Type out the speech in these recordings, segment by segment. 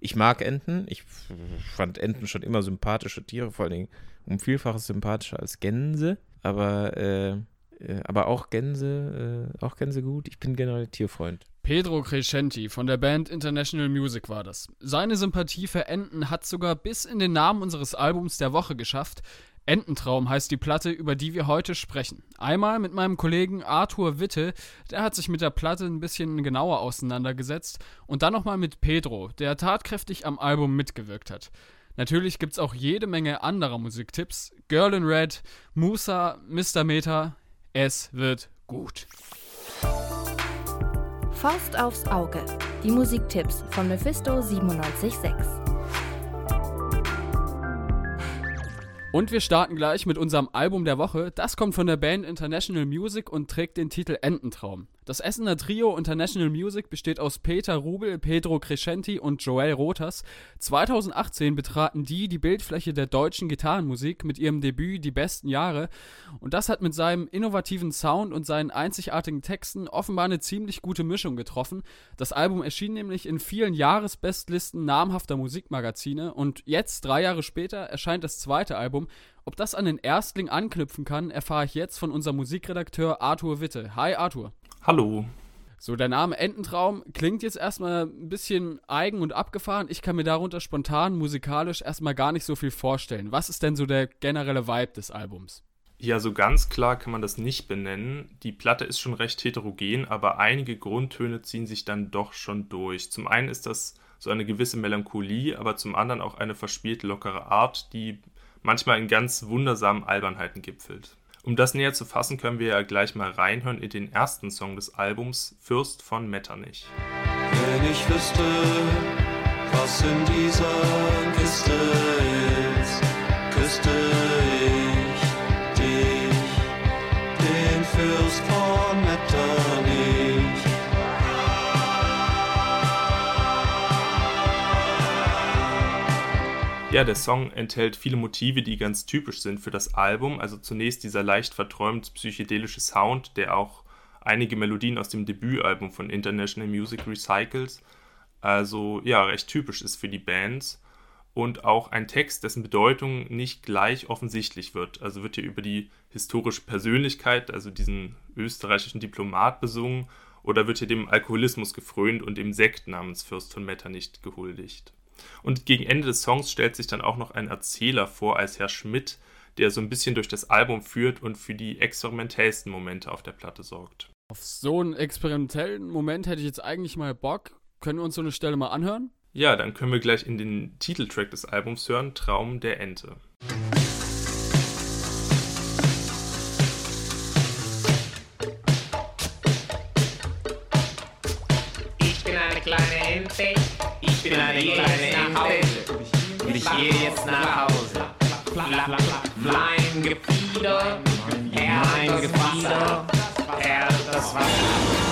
Ich mag Enten. Ich fand Enten schon immer sympathische Tiere, vor allen Dingen um Vielfaches sympathischer als Gänse. Aber, äh, äh, aber auch Gänse, äh, auch Gänse gut. Ich bin generell Tierfreund. Pedro Crescenti von der Band International Music war das. Seine Sympathie für Enten hat sogar bis in den Namen unseres Albums der Woche geschafft. Ententraum heißt die Platte, über die wir heute sprechen. Einmal mit meinem Kollegen Arthur Witte, der hat sich mit der Platte ein bisschen genauer auseinandergesetzt, und dann nochmal mit Pedro, der tatkräftig am Album mitgewirkt hat. Natürlich gibt's auch jede Menge anderer Musiktipps. Girl in Red, Musa, Mr. Meta. Es wird gut. Faust aufs Auge. Die Musiktipps von Mephisto 976. Und wir starten gleich mit unserem Album der Woche. Das kommt von der Band International Music und trägt den Titel Ententraum. Das Essener Trio International Music besteht aus Peter Rubel, Pedro Crescenti und Joel Rotas. 2018 betraten die die Bildfläche der deutschen Gitarrenmusik mit ihrem Debüt Die besten Jahre. Und das hat mit seinem innovativen Sound und seinen einzigartigen Texten offenbar eine ziemlich gute Mischung getroffen. Das Album erschien nämlich in vielen Jahresbestlisten namhafter Musikmagazine und jetzt, drei Jahre später, erscheint das zweite Album ob das an den Erstling anknüpfen kann, erfahre ich jetzt von unserem Musikredakteur Arthur Witte. Hi Arthur. Hallo. So, der Name Ententraum klingt jetzt erstmal ein bisschen eigen und abgefahren. Ich kann mir darunter spontan musikalisch erstmal gar nicht so viel vorstellen. Was ist denn so der generelle Vibe des Albums? Ja, so ganz klar kann man das nicht benennen. Die Platte ist schon recht heterogen, aber einige Grundtöne ziehen sich dann doch schon durch. Zum einen ist das so eine gewisse Melancholie, aber zum anderen auch eine verspielte lockere Art, die manchmal in ganz wundersamen Albernheiten gipfelt. Um das näher zu fassen, können wir ja gleich mal reinhören in den ersten Song des Albums, Fürst von Metternich. Wenn ich wüsste, was in dieser Kiste ist, küsste ich dich, den Fürst von Metternich. Ja, der Song enthält viele Motive, die ganz typisch sind für das Album. Also zunächst dieser leicht verträumt psychedelische Sound, der auch einige Melodien aus dem Debütalbum von International Music recycelt. Also ja, recht typisch ist für die Bands. Und auch ein Text, dessen Bedeutung nicht gleich offensichtlich wird. Also wird hier über die historische Persönlichkeit, also diesen österreichischen Diplomat besungen, oder wird hier dem Alkoholismus gefrönt und dem Sekt namens Fürst von Metternich gehuldigt. Und gegen Ende des Songs stellt sich dann auch noch ein Erzähler vor als Herr Schmidt, der so ein bisschen durch das Album führt und für die experimentellsten Momente auf der Platte sorgt. Auf so einen experimentellen Moment hätte ich jetzt eigentlich mal Bock. Können wir uns so eine Stelle mal anhören? Ja, dann können wir gleich in den Titeltrack des Albums hören, Traum der Ente. Gehe jetzt nach Hause. Mein Gefieder, mein Gefieder, er das Wasser.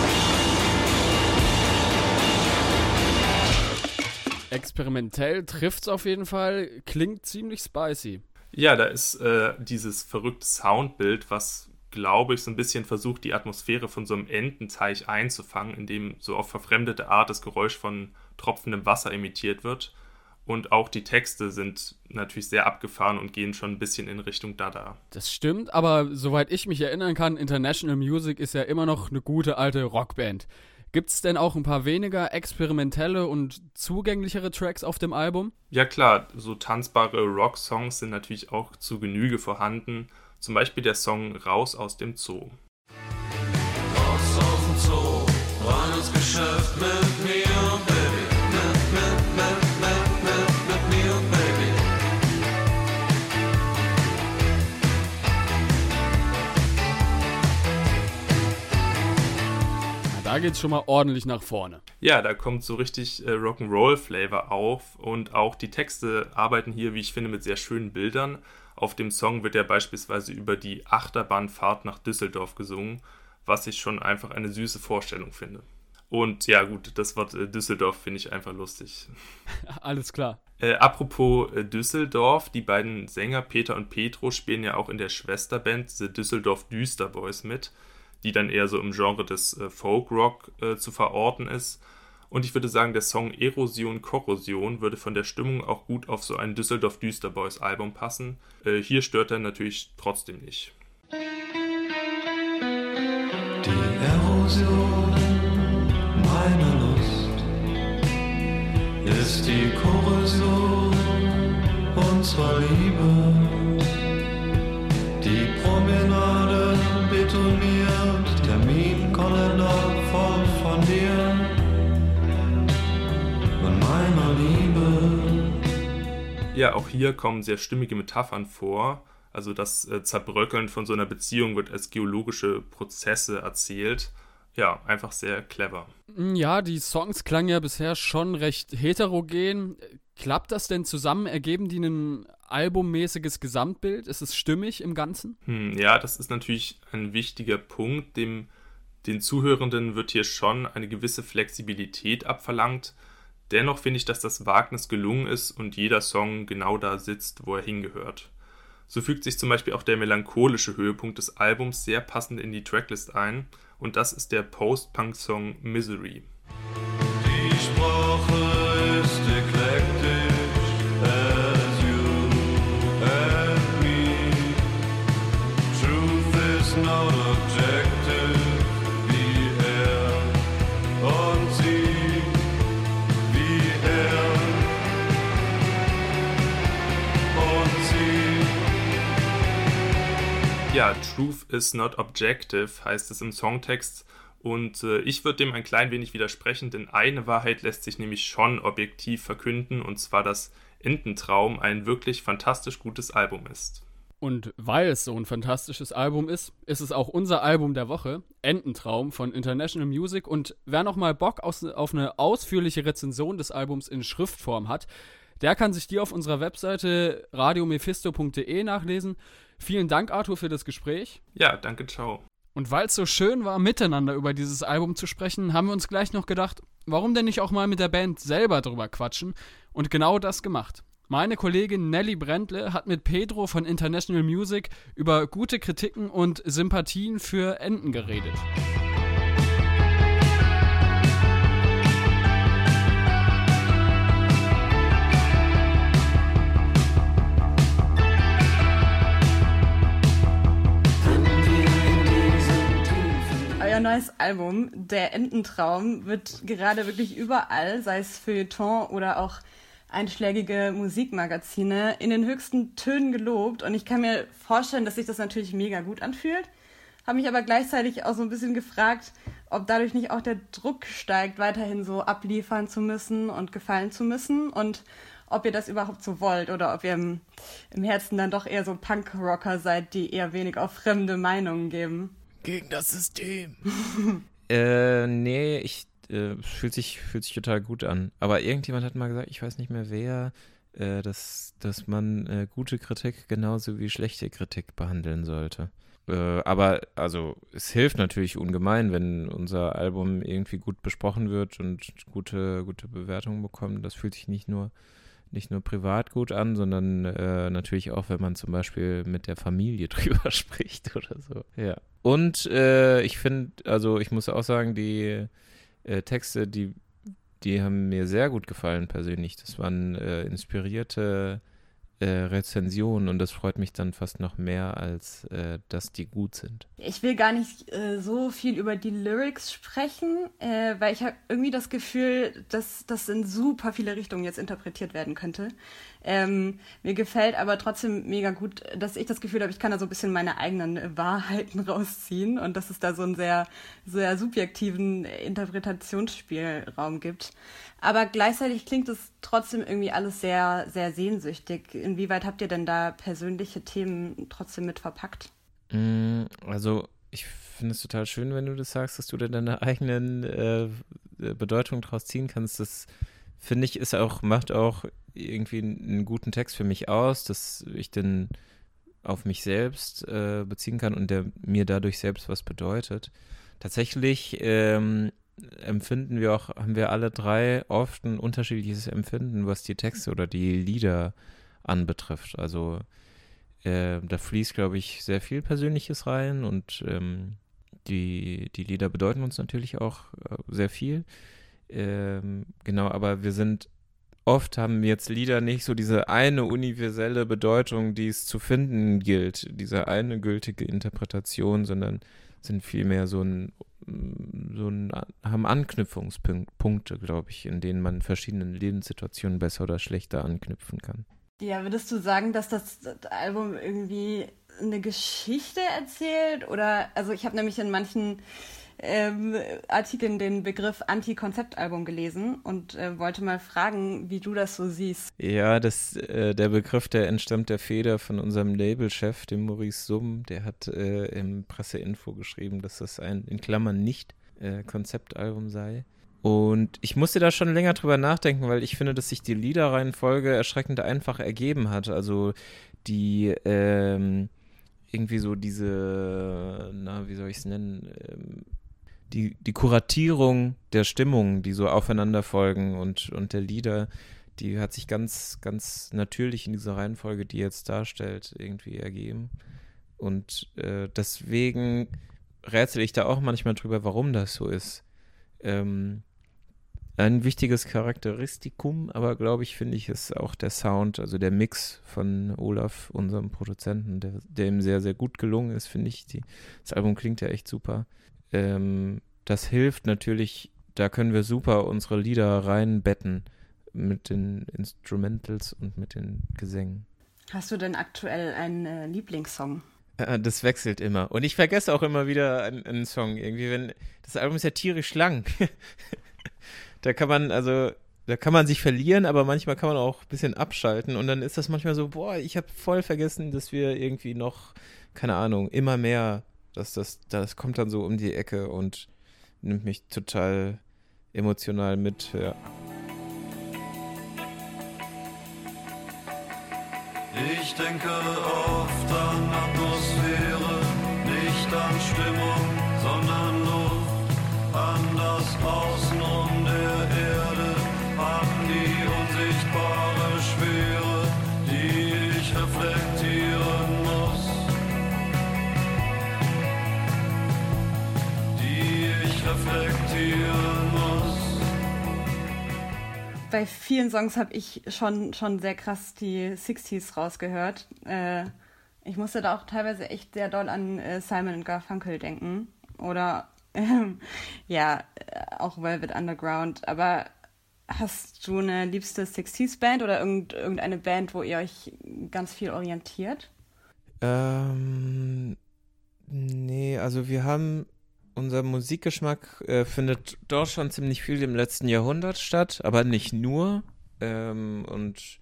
Experimentell trifft's auf jeden Fall, klingt ziemlich spicy. Ja, da ist äh, dieses verrückte Soundbild, was, glaube ich, so ein bisschen versucht, die Atmosphäre von so einem Ententeich einzufangen, in dem so auf verfremdete Art das Geräusch von tropfendem Wasser imitiert wird. Und auch die Texte sind natürlich sehr abgefahren und gehen schon ein bisschen in Richtung Dada. Das stimmt, aber soweit ich mich erinnern kann, International Music ist ja immer noch eine gute alte Rockband. Gibt's denn auch ein paar weniger experimentelle und zugänglichere Tracks auf dem Album? Ja klar, so tanzbare Rock-Songs sind natürlich auch zu Genüge vorhanden. Zum Beispiel der Song Raus aus dem Zoo. Raus aus dem Zoo, rein ins Geschäft mit geht's schon mal ordentlich nach vorne. Ja, da kommt so richtig äh, Rock'n'Roll-Flavor auf und auch die Texte arbeiten hier, wie ich finde, mit sehr schönen Bildern. Auf dem Song wird ja beispielsweise über die Achterbahnfahrt nach Düsseldorf gesungen, was ich schon einfach eine süße Vorstellung finde. Und ja, gut, das Wort äh, Düsseldorf finde ich einfach lustig. Alles klar. Äh, apropos äh, Düsseldorf, die beiden Sänger Peter und Petro spielen ja auch in der Schwesterband The Düsseldorf Düster Boys mit, die dann eher so im Genre des äh, Folk-Rock äh, zu verorten ist. Und ich würde sagen, der Song Erosion Korrosion würde von der Stimmung auch gut auf so ein Düsseldorf Düsterboys Album passen. Äh, hier stört er natürlich trotzdem nicht. Die Erosion meiner Lust ist die Korrosion unserer Liebe. Ja, auch hier kommen sehr stimmige Metaphern vor. Also das äh, Zerbröckeln von so einer Beziehung wird als geologische Prozesse erzählt. Ja, einfach sehr clever. Ja, die Songs klangen ja bisher schon recht heterogen. Klappt das denn zusammen? Ergeben die ein albummäßiges Gesamtbild? Ist es stimmig im Ganzen? Hm, ja, das ist natürlich ein wichtiger Punkt. Dem, den Zuhörenden wird hier schon eine gewisse Flexibilität abverlangt. Dennoch finde ich, dass das Wagnis gelungen ist und jeder Song genau da sitzt, wo er hingehört. So fügt sich zum Beispiel auch der melancholische Höhepunkt des Albums sehr passend in die Tracklist ein und das ist der Post-Punk-Song Misery. Truth is not objective heißt es im Songtext und äh, ich würde dem ein klein wenig widersprechen, denn eine Wahrheit lässt sich nämlich schon objektiv verkünden und zwar, dass Ententraum ein wirklich fantastisch gutes Album ist. Und weil es so ein fantastisches Album ist, ist es auch unser Album der Woche, Ententraum von International Music. Und wer noch mal Bock aus, auf eine ausführliche Rezension des Albums in Schriftform hat, der kann sich die auf unserer Webseite radiomephisto.de nachlesen. Vielen Dank, Arthur, für das Gespräch. Ja, danke, ciao. Und weil es so schön war, miteinander über dieses Album zu sprechen, haben wir uns gleich noch gedacht, warum denn nicht auch mal mit der Band selber drüber quatschen? Und genau das gemacht. Meine Kollegin Nelly Brentle hat mit Pedro von International Music über gute Kritiken und Sympathien für Enten geredet. Euer neues Album, Der Ententraum, wird gerade wirklich überall, sei es Feuilleton oder auch einschlägige Musikmagazine, in den höchsten Tönen gelobt. Und ich kann mir vorstellen, dass sich das natürlich mega gut anfühlt. Habe mich aber gleichzeitig auch so ein bisschen gefragt, ob dadurch nicht auch der Druck steigt, weiterhin so abliefern zu müssen und gefallen zu müssen und ob ihr das überhaupt so wollt oder ob ihr im, im Herzen dann doch eher so Punk-Rocker seid, die eher wenig auf fremde Meinungen geben. Gegen das System. äh, nee, ich äh, fühlt sich fühlt sich total gut an. Aber irgendjemand hat mal gesagt, ich weiß nicht mehr wer, äh, dass dass man äh, gute Kritik genauso wie schlechte Kritik behandeln sollte. Äh, aber also es hilft natürlich ungemein, wenn unser Album irgendwie gut besprochen wird und gute gute Bewertungen bekommt. Das fühlt sich nicht nur nicht nur privat gut an, sondern äh, natürlich auch, wenn man zum Beispiel mit der Familie drüber spricht oder so. Ja. Und äh, ich finde, also ich muss auch sagen, die äh, Texte, die, die haben mir sehr gut gefallen persönlich. Das waren äh, inspirierte äh, Rezensionen und das freut mich dann fast noch mehr, als äh, dass die gut sind. Ich will gar nicht äh, so viel über die Lyrics sprechen, weil ich habe irgendwie das Gefühl, dass das in super viele Richtungen jetzt interpretiert werden könnte. Ähm, mir gefällt aber trotzdem mega gut, dass ich das Gefühl habe, ich kann da so ein bisschen meine eigenen Wahrheiten rausziehen und dass es da so einen sehr, sehr subjektiven Interpretationsspielraum gibt. Aber gleichzeitig klingt es trotzdem irgendwie alles sehr, sehr sehnsüchtig. Inwieweit habt ihr denn da persönliche Themen trotzdem mit verpackt? Mm, Also ich finde es total schön, wenn du das sagst, dass du da deine eigenen äh, Bedeutung draus ziehen kannst. Das finde ich ist auch, macht auch irgendwie einen guten Text für mich aus, dass ich den auf mich selbst äh, beziehen kann und der mir dadurch selbst was bedeutet. Tatsächlich ähm, empfinden wir auch, haben wir alle drei oft ein unterschiedliches Empfinden, was die Texte oder die Lieder anbetrifft. Also äh, da fließt, glaube ich, sehr viel Persönliches rein und ähm, die, die Lieder bedeuten uns natürlich auch äh, sehr viel. Ähm, genau, aber wir sind oft haben jetzt Lieder nicht so diese eine universelle Bedeutung, die es zu finden gilt, diese eine gültige Interpretation, sondern sind vielmehr so ein, so ein haben Anknüpfungspunkte, glaube ich, in denen man verschiedenen Lebenssituationen besser oder schlechter anknüpfen kann. Ja, würdest du sagen, dass das Album irgendwie eine Geschichte erzählt? Oder, also ich habe nämlich in manchen ähm, Artikeln den Begriff Anti-Konzeptalbum gelesen und äh, wollte mal fragen, wie du das so siehst. Ja, das, äh, der Begriff, der entstammt der Feder von unserem Labelchef, dem Maurice Summ. Der hat äh, im Presseinfo geschrieben, dass das ein in Klammern nicht äh, Konzeptalbum sei. Und ich musste da schon länger drüber nachdenken, weil ich finde, dass sich die Liederreihenfolge erschreckend einfach ergeben hat. Also die ähm, irgendwie so diese, na, wie soll ich es nennen, ähm, die, die Kuratierung der Stimmungen, die so aufeinander folgen und, und der Lieder, die hat sich ganz, ganz natürlich in dieser Reihenfolge, die jetzt darstellt, irgendwie ergeben. Und äh, deswegen rätsel ich da auch manchmal drüber, warum das so ist. Ähm, ein wichtiges Charakteristikum, aber glaube ich, finde ich, ist auch der Sound, also der Mix von Olaf, unserem Produzenten, der, der ihm sehr, sehr gut gelungen ist, finde ich. Die, das Album klingt ja echt super. Ähm, das hilft natürlich, da können wir super unsere Lieder reinbetten mit den Instrumentals und mit den Gesängen. Hast du denn aktuell einen äh, Lieblingssong? Äh, das wechselt immer. Und ich vergesse auch immer wieder einen, einen Song. Irgendwie, wenn. Das Album ist ja tierisch lang. da kann man, also, da kann man sich verlieren, aber manchmal kann man auch ein bisschen abschalten. Und dann ist das manchmal so, boah, ich habe voll vergessen, dass wir irgendwie noch, keine Ahnung, immer mehr, dass das, das kommt dann so um die Ecke und nimmt mich total emotional mit, ja. Ich denke oft vielen Songs habe ich schon, schon sehr krass die 60s rausgehört. Äh, ich musste da auch teilweise echt sehr doll an äh, Simon Garfunkel denken. Oder ähm, ja, äh, auch Velvet Underground. Aber hast du eine liebste 60s-Band oder irgend, irgendeine Band, wo ihr euch ganz viel orientiert? Ähm, nee, also wir haben, unser Musikgeschmack äh, findet doch schon ziemlich viel im letzten Jahrhundert statt, aber nicht nur. Ähm, und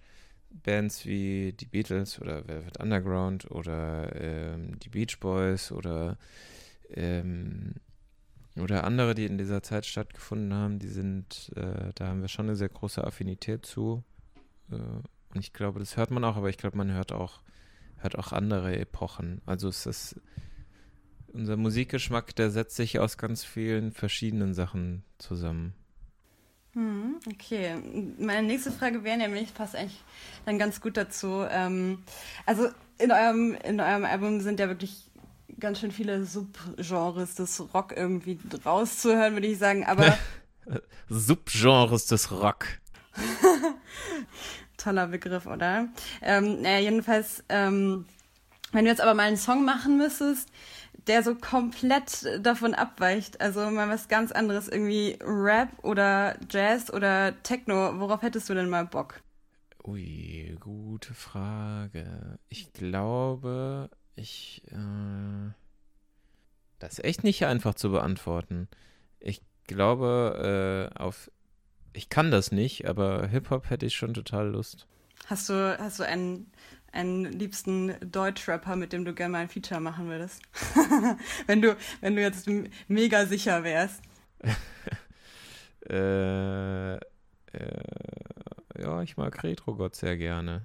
Bands wie die Beatles oder Velvet Underground oder ähm, die Beach Boys oder ähm, oder andere, die in dieser Zeit stattgefunden haben, die sind, äh, da haben wir schon eine sehr große Affinität zu. Äh, und ich glaube, das hört man auch, aber ich glaube, man hört auch, hört auch andere Epochen. Also es ist unser Musikgeschmack, der setzt sich aus ganz vielen verschiedenen Sachen zusammen. Hm, okay, meine nächste Frage wäre nämlich, passt eigentlich dann ganz gut dazu. Ähm, also in eurem, in eurem Album sind ja wirklich ganz schön viele Subgenres des Rock irgendwie rauszuhören, würde ich sagen. Aber Subgenres des Rock. toller Begriff, oder? Ähm, naja, jedenfalls, ähm, wenn du jetzt aber mal einen Song machen müsstest, der so komplett davon abweicht, also mal was ganz anderes, irgendwie Rap oder Jazz oder Techno, worauf hättest du denn mal Bock? Ui, gute Frage. Ich glaube, ich. Äh, das ist echt nicht einfach zu beantworten. Ich glaube, äh, auf. Ich kann das nicht, aber Hip-Hop hätte ich schon total Lust. Hast du, hast du einen, einen liebsten Deutschrapper, mit dem du gerne mal ein Feature machen würdest? wenn, du, wenn du jetzt mega sicher wärst. Äh, äh, ja, ich mag Retro-Gott sehr gerne.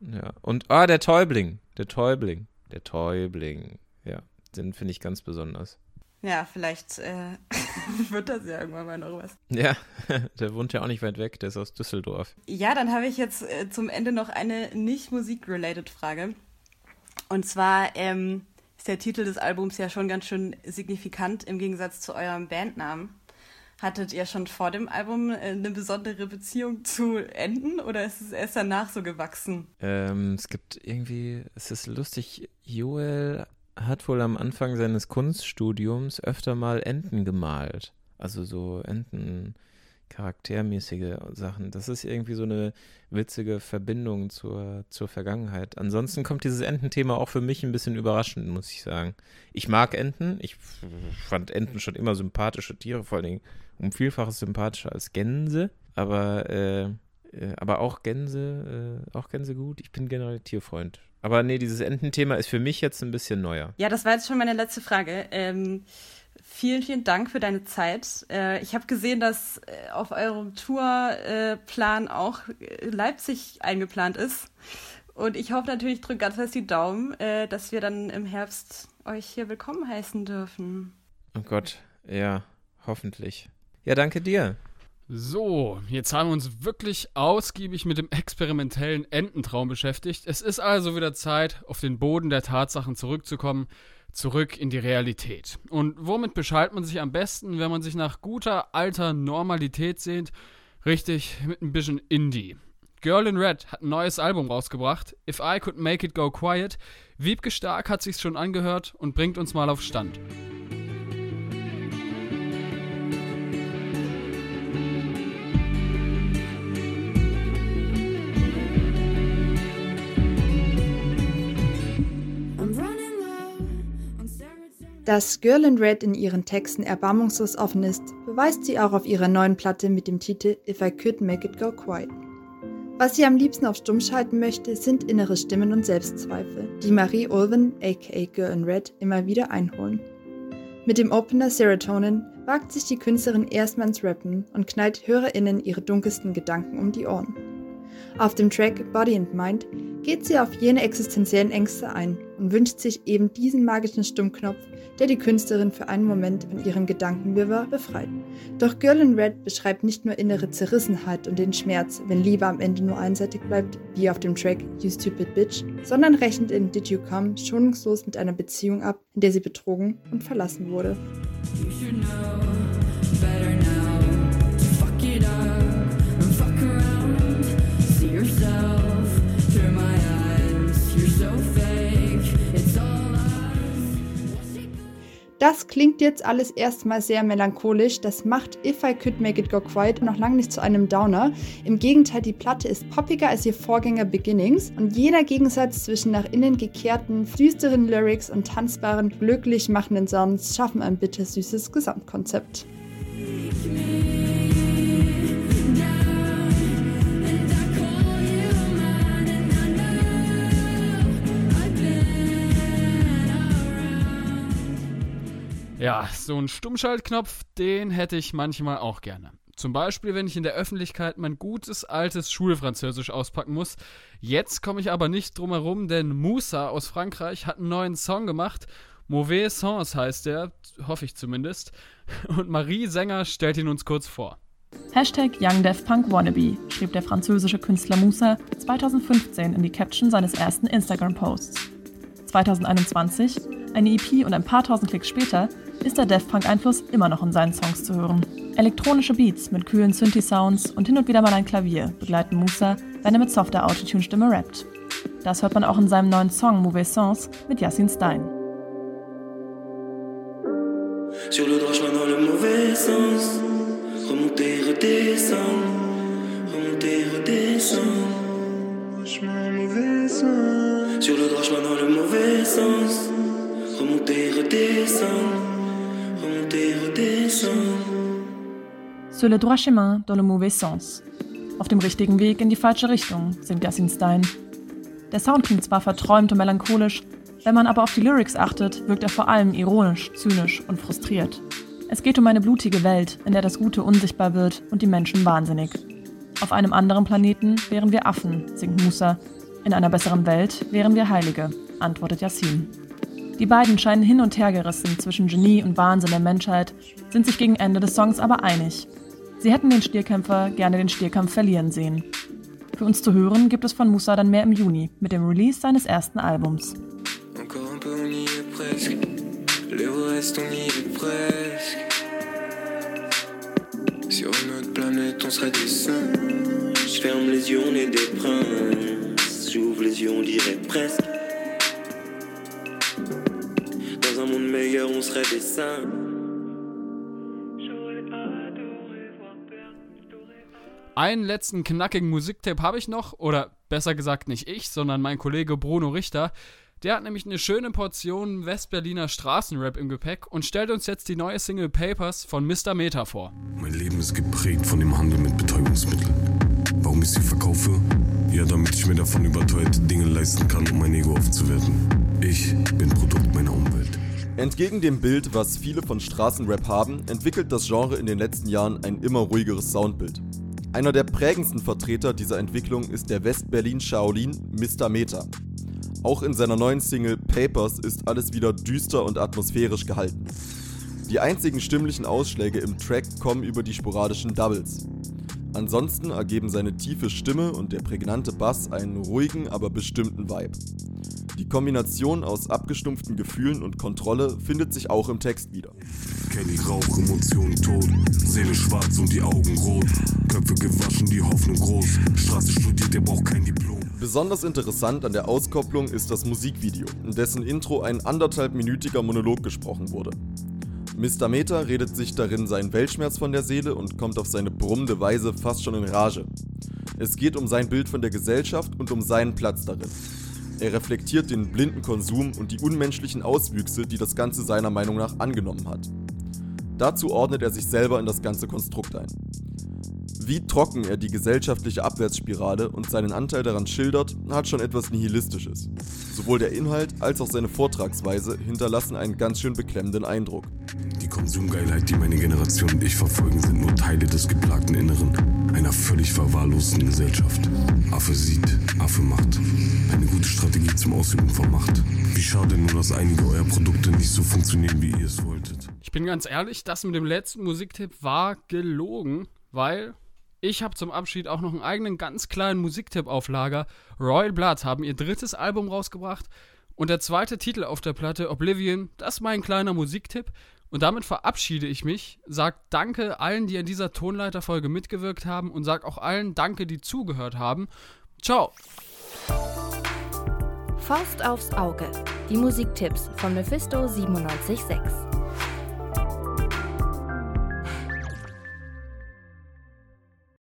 Ja. Und, ah, der Täubling. Der Täubling. Der Täubling. Ja, den finde ich ganz besonders. Ja, vielleicht äh, wird das ja irgendwann mal noch was. Ja, der wohnt ja auch nicht weit weg, der ist aus Düsseldorf. Ja, dann habe ich jetzt äh, zum Ende noch eine nicht musik-related Frage. Und zwar ähm, ist der Titel des Albums ja schon ganz schön signifikant im Gegensatz zu eurem Bandnamen. Hattet ihr schon vor dem Album äh, eine besondere Beziehung zu Enten oder ist es erst danach so gewachsen? Ähm, es gibt irgendwie, es ist lustig, Joel hat wohl am Anfang seines Kunststudiums öfter mal Enten gemalt. Also so Enten charaktermäßige Sachen. Das ist irgendwie so eine witzige Verbindung zur, zur Vergangenheit. Ansonsten kommt dieses Ententhema auch für mich ein bisschen überraschend, muss ich sagen. Ich mag Enten. Ich fand Enten schon immer sympathische Tiere, vor Dingen um Vielfaches sympathischer als Gänse. Aber, äh, äh, aber auch Gänse, äh, auch Gänse gut. Ich bin generell Tierfreund. Aber nee, dieses Ententhema ist für mich jetzt ein bisschen neuer. Ja, das war jetzt schon meine letzte Frage. Ähm, vielen, vielen Dank für deine Zeit. Äh, ich habe gesehen, dass äh, auf eurem Tourplan auch äh, Leipzig eingeplant ist. Und ich hoffe natürlich, drücke ganz fest die Daumen, äh, dass wir dann im Herbst euch hier willkommen heißen dürfen. Oh Gott, ja, hoffentlich. Ja, danke dir. So, jetzt haben wir uns wirklich ausgiebig mit dem experimentellen Ententraum beschäftigt. Es ist also wieder Zeit, auf den Boden der Tatsachen zurückzukommen, zurück in die Realität. Und womit beschallt man sich am besten, wenn man sich nach guter alter Normalität sehnt? Richtig, mit ein bisschen Indie. Girl in Red hat ein neues Album rausgebracht, If I Could Make It Go Quiet. Wiebke Stark hat sich's schon angehört und bringt uns mal auf Stand. Dass Girl in Red in ihren Texten erbarmungslos offen ist, beweist sie auch auf ihrer neuen Platte mit dem Titel If I Could Make It Go Quiet. Was sie am liebsten auf Stumm schalten möchte, sind innere Stimmen und Selbstzweifel, die Marie Ulven, aka Girl in Red, immer wieder einholen. Mit dem Opener Serotonin wagt sich die Künstlerin erstmal ins Rappen und knallt HörerInnen ihre dunkelsten Gedanken um die Ohren. Auf dem Track Body and Mind geht sie auf jene existenziellen Ängste ein und wünscht sich eben diesen magischen Stummknopf, der die Künstlerin für einen Moment von ihrem Gedankenwirrwarr befreit. Doch Girl in Red beschreibt nicht nur innere Zerrissenheit und den Schmerz, wenn Liebe am Ende nur einseitig bleibt, wie auf dem Track You Stupid Bitch, sondern rechnet in Did You Come schonungslos mit einer Beziehung ab, in der sie betrogen und verlassen wurde. You Das klingt jetzt alles erstmal sehr melancholisch. Das macht If I Could Make It Go Quiet noch lange nicht zu einem Downer. Im Gegenteil, die Platte ist poppiger als ihr Vorgänger Beginnings und jener Gegensatz zwischen nach innen gekehrten, düsteren Lyrics und tanzbaren, glücklich machenden Sounds schaffen ein bittersüßes Gesamtkonzept. Ja, so ein Stummschaltknopf, den hätte ich manchmal auch gerne. Zum Beispiel, wenn ich in der Öffentlichkeit mein gutes altes Schulfranzösisch auspacken muss. Jetzt komme ich aber nicht drum herum, denn Moussa aus Frankreich hat einen neuen Song gemacht. Mauvais Sens heißt der, hoffe ich zumindest. Und Marie Sänger stellt ihn uns kurz vor. Hashtag YoungDevPunk Wannabe schrieb der französische Künstler Moussa 2015 in die Caption seines ersten Instagram-Posts. 2021, eine EP und ein paar tausend Klicks später, ist der Dev-Punk-Einfluss immer noch in seinen Songs zu hören. Elektronische Beats mit kühlen Synthi-Sounds und hin und wieder mal ein Klavier begleiten Musa, wenn er mit softer Autotune-Stimme rappt. Das hört man auch in seinem neuen Song Mauvais Sens mit Yassin Stein. Sur le droit chemin dans le mauvais sens. Remonter, redescendre. Remonter, redescendre. Chemin mauvais sens. Sur le droit chemin dans le mauvais sens. Remonter, redescendre. Sur le droit chemin dans le mauvais sens. Auf dem richtigen Weg in die falsche Richtung, singt Yassin Stein. Der Sound klingt zwar verträumt und melancholisch, wenn man aber auf die Lyrics achtet, wirkt er vor allem ironisch, zynisch und frustriert. Es geht um eine blutige Welt, in der das Gute unsichtbar wird und die Menschen wahnsinnig. Auf einem anderen Planeten wären wir Affen, singt Musa. In einer besseren Welt wären wir Heilige, antwortet Yassin. Die beiden scheinen hin und her gerissen zwischen Genie und Wahnsinn der Menschheit, sind sich gegen Ende des Songs aber einig. Sie hätten den Stierkämpfer gerne den Stierkampf verlieren sehen. Für uns zu hören gibt es von Musa dann mehr im Juni mit dem Release seines ersten Albums. Ferme les yeux, on est des princes. J'ouvre les yeux, on dirait presque. Serait des saints. Einen letzten knackigen Musiktipp habe ich noch, oder besser gesagt nicht ich, sondern mein Kollege Bruno Richter. Der hat nämlich eine schöne Portion Westberliner Straßenrap im Gepäck und stellt uns jetzt die neue Single Papers von Mr. Meta vor. Mein Leben ist geprägt von dem Handel mit Betäubungsmitteln. Warum ich sie verkaufe? Ja, damit ich mir davon überteuerte Dinge leisten kann, um mein Ego aufzuwerten. Ich bin Produkt meiner. Entgegen dem Bild, was viele von Straßenrap haben, entwickelt das Genre in den letzten Jahren ein immer ruhigeres Soundbild. Einer der prägendsten Vertreter dieser Entwicklung ist der West-Berlin Shaolin Mr. Meta. Auch in seiner neuen Single Papers ist alles wieder düster und atmosphärisch gehalten. Die einzigen stimmlichen Ausschläge im Track kommen über die sporadischen Doubles. Ansonsten ergeben seine tiefe Stimme und der prägnante Bass einen ruhigen, aber bestimmten Vibe. Die Kombination aus abgestumpften Gefühlen und Kontrolle findet sich auch im Text wieder. Kelly Rauch, Emotionen tot, Seele schwarz und die Augen rot. Köpfe gewaschen, die Hoffnung groß. Straße studiert, der braucht kein Diplom. Besonders interessant an der Auskopplung ist das Musikvideo, in dessen Intro ein anderthalbminütiger Monolog gesprochen wurde. Mr. Meta redet sich darin seinen Weltschmerz von der Seele und kommt auf seine brummende Weise fast schon in Rage. Es geht um sein Bild von der Gesellschaft und um seinen Platz darin. Er reflektiert den blinden Konsum und die unmenschlichen Auswüchse, die das Ganze seiner Meinung nach angenommen hat. Dazu ordnet er sich selber in das ganze Konstrukt ein. Wie trocken er die gesellschaftliche Abwärtsspirale und seinen Anteil daran schildert, hat schon etwas Nihilistisches. Sowohl der Inhalt als auch seine Vortragsweise hinterlassen einen ganz schön beklemmenden Eindruck. Die Konsumgeilheit, die meine Generation und ich verfolgen, sind nur Teile des geplagten Inneren einer völlig verwahrlosten Gesellschaft. Sieht, Affe macht. Eine gute Strategie zum Ausüben von Macht. Wie schade nur, dass einige eurer Produkte nicht so funktionieren, wie ihr es wolltet. Ich bin ganz ehrlich, das mit dem letzten Musiktipp war gelogen, weil ich habe zum Abschied auch noch einen eigenen ganz kleinen Musiktipp auf Lager. Royal Blood haben ihr drittes Album rausgebracht und der zweite Titel auf der Platte, Oblivion, das ist mein kleiner Musiktipp. Und damit verabschiede ich mich, sag Danke allen, die an dieser Tonleiterfolge mitgewirkt haben und sag auch allen Danke, die zugehört haben. Ciao! Faust aufs Auge. Die Musiktipps von Mephisto 976.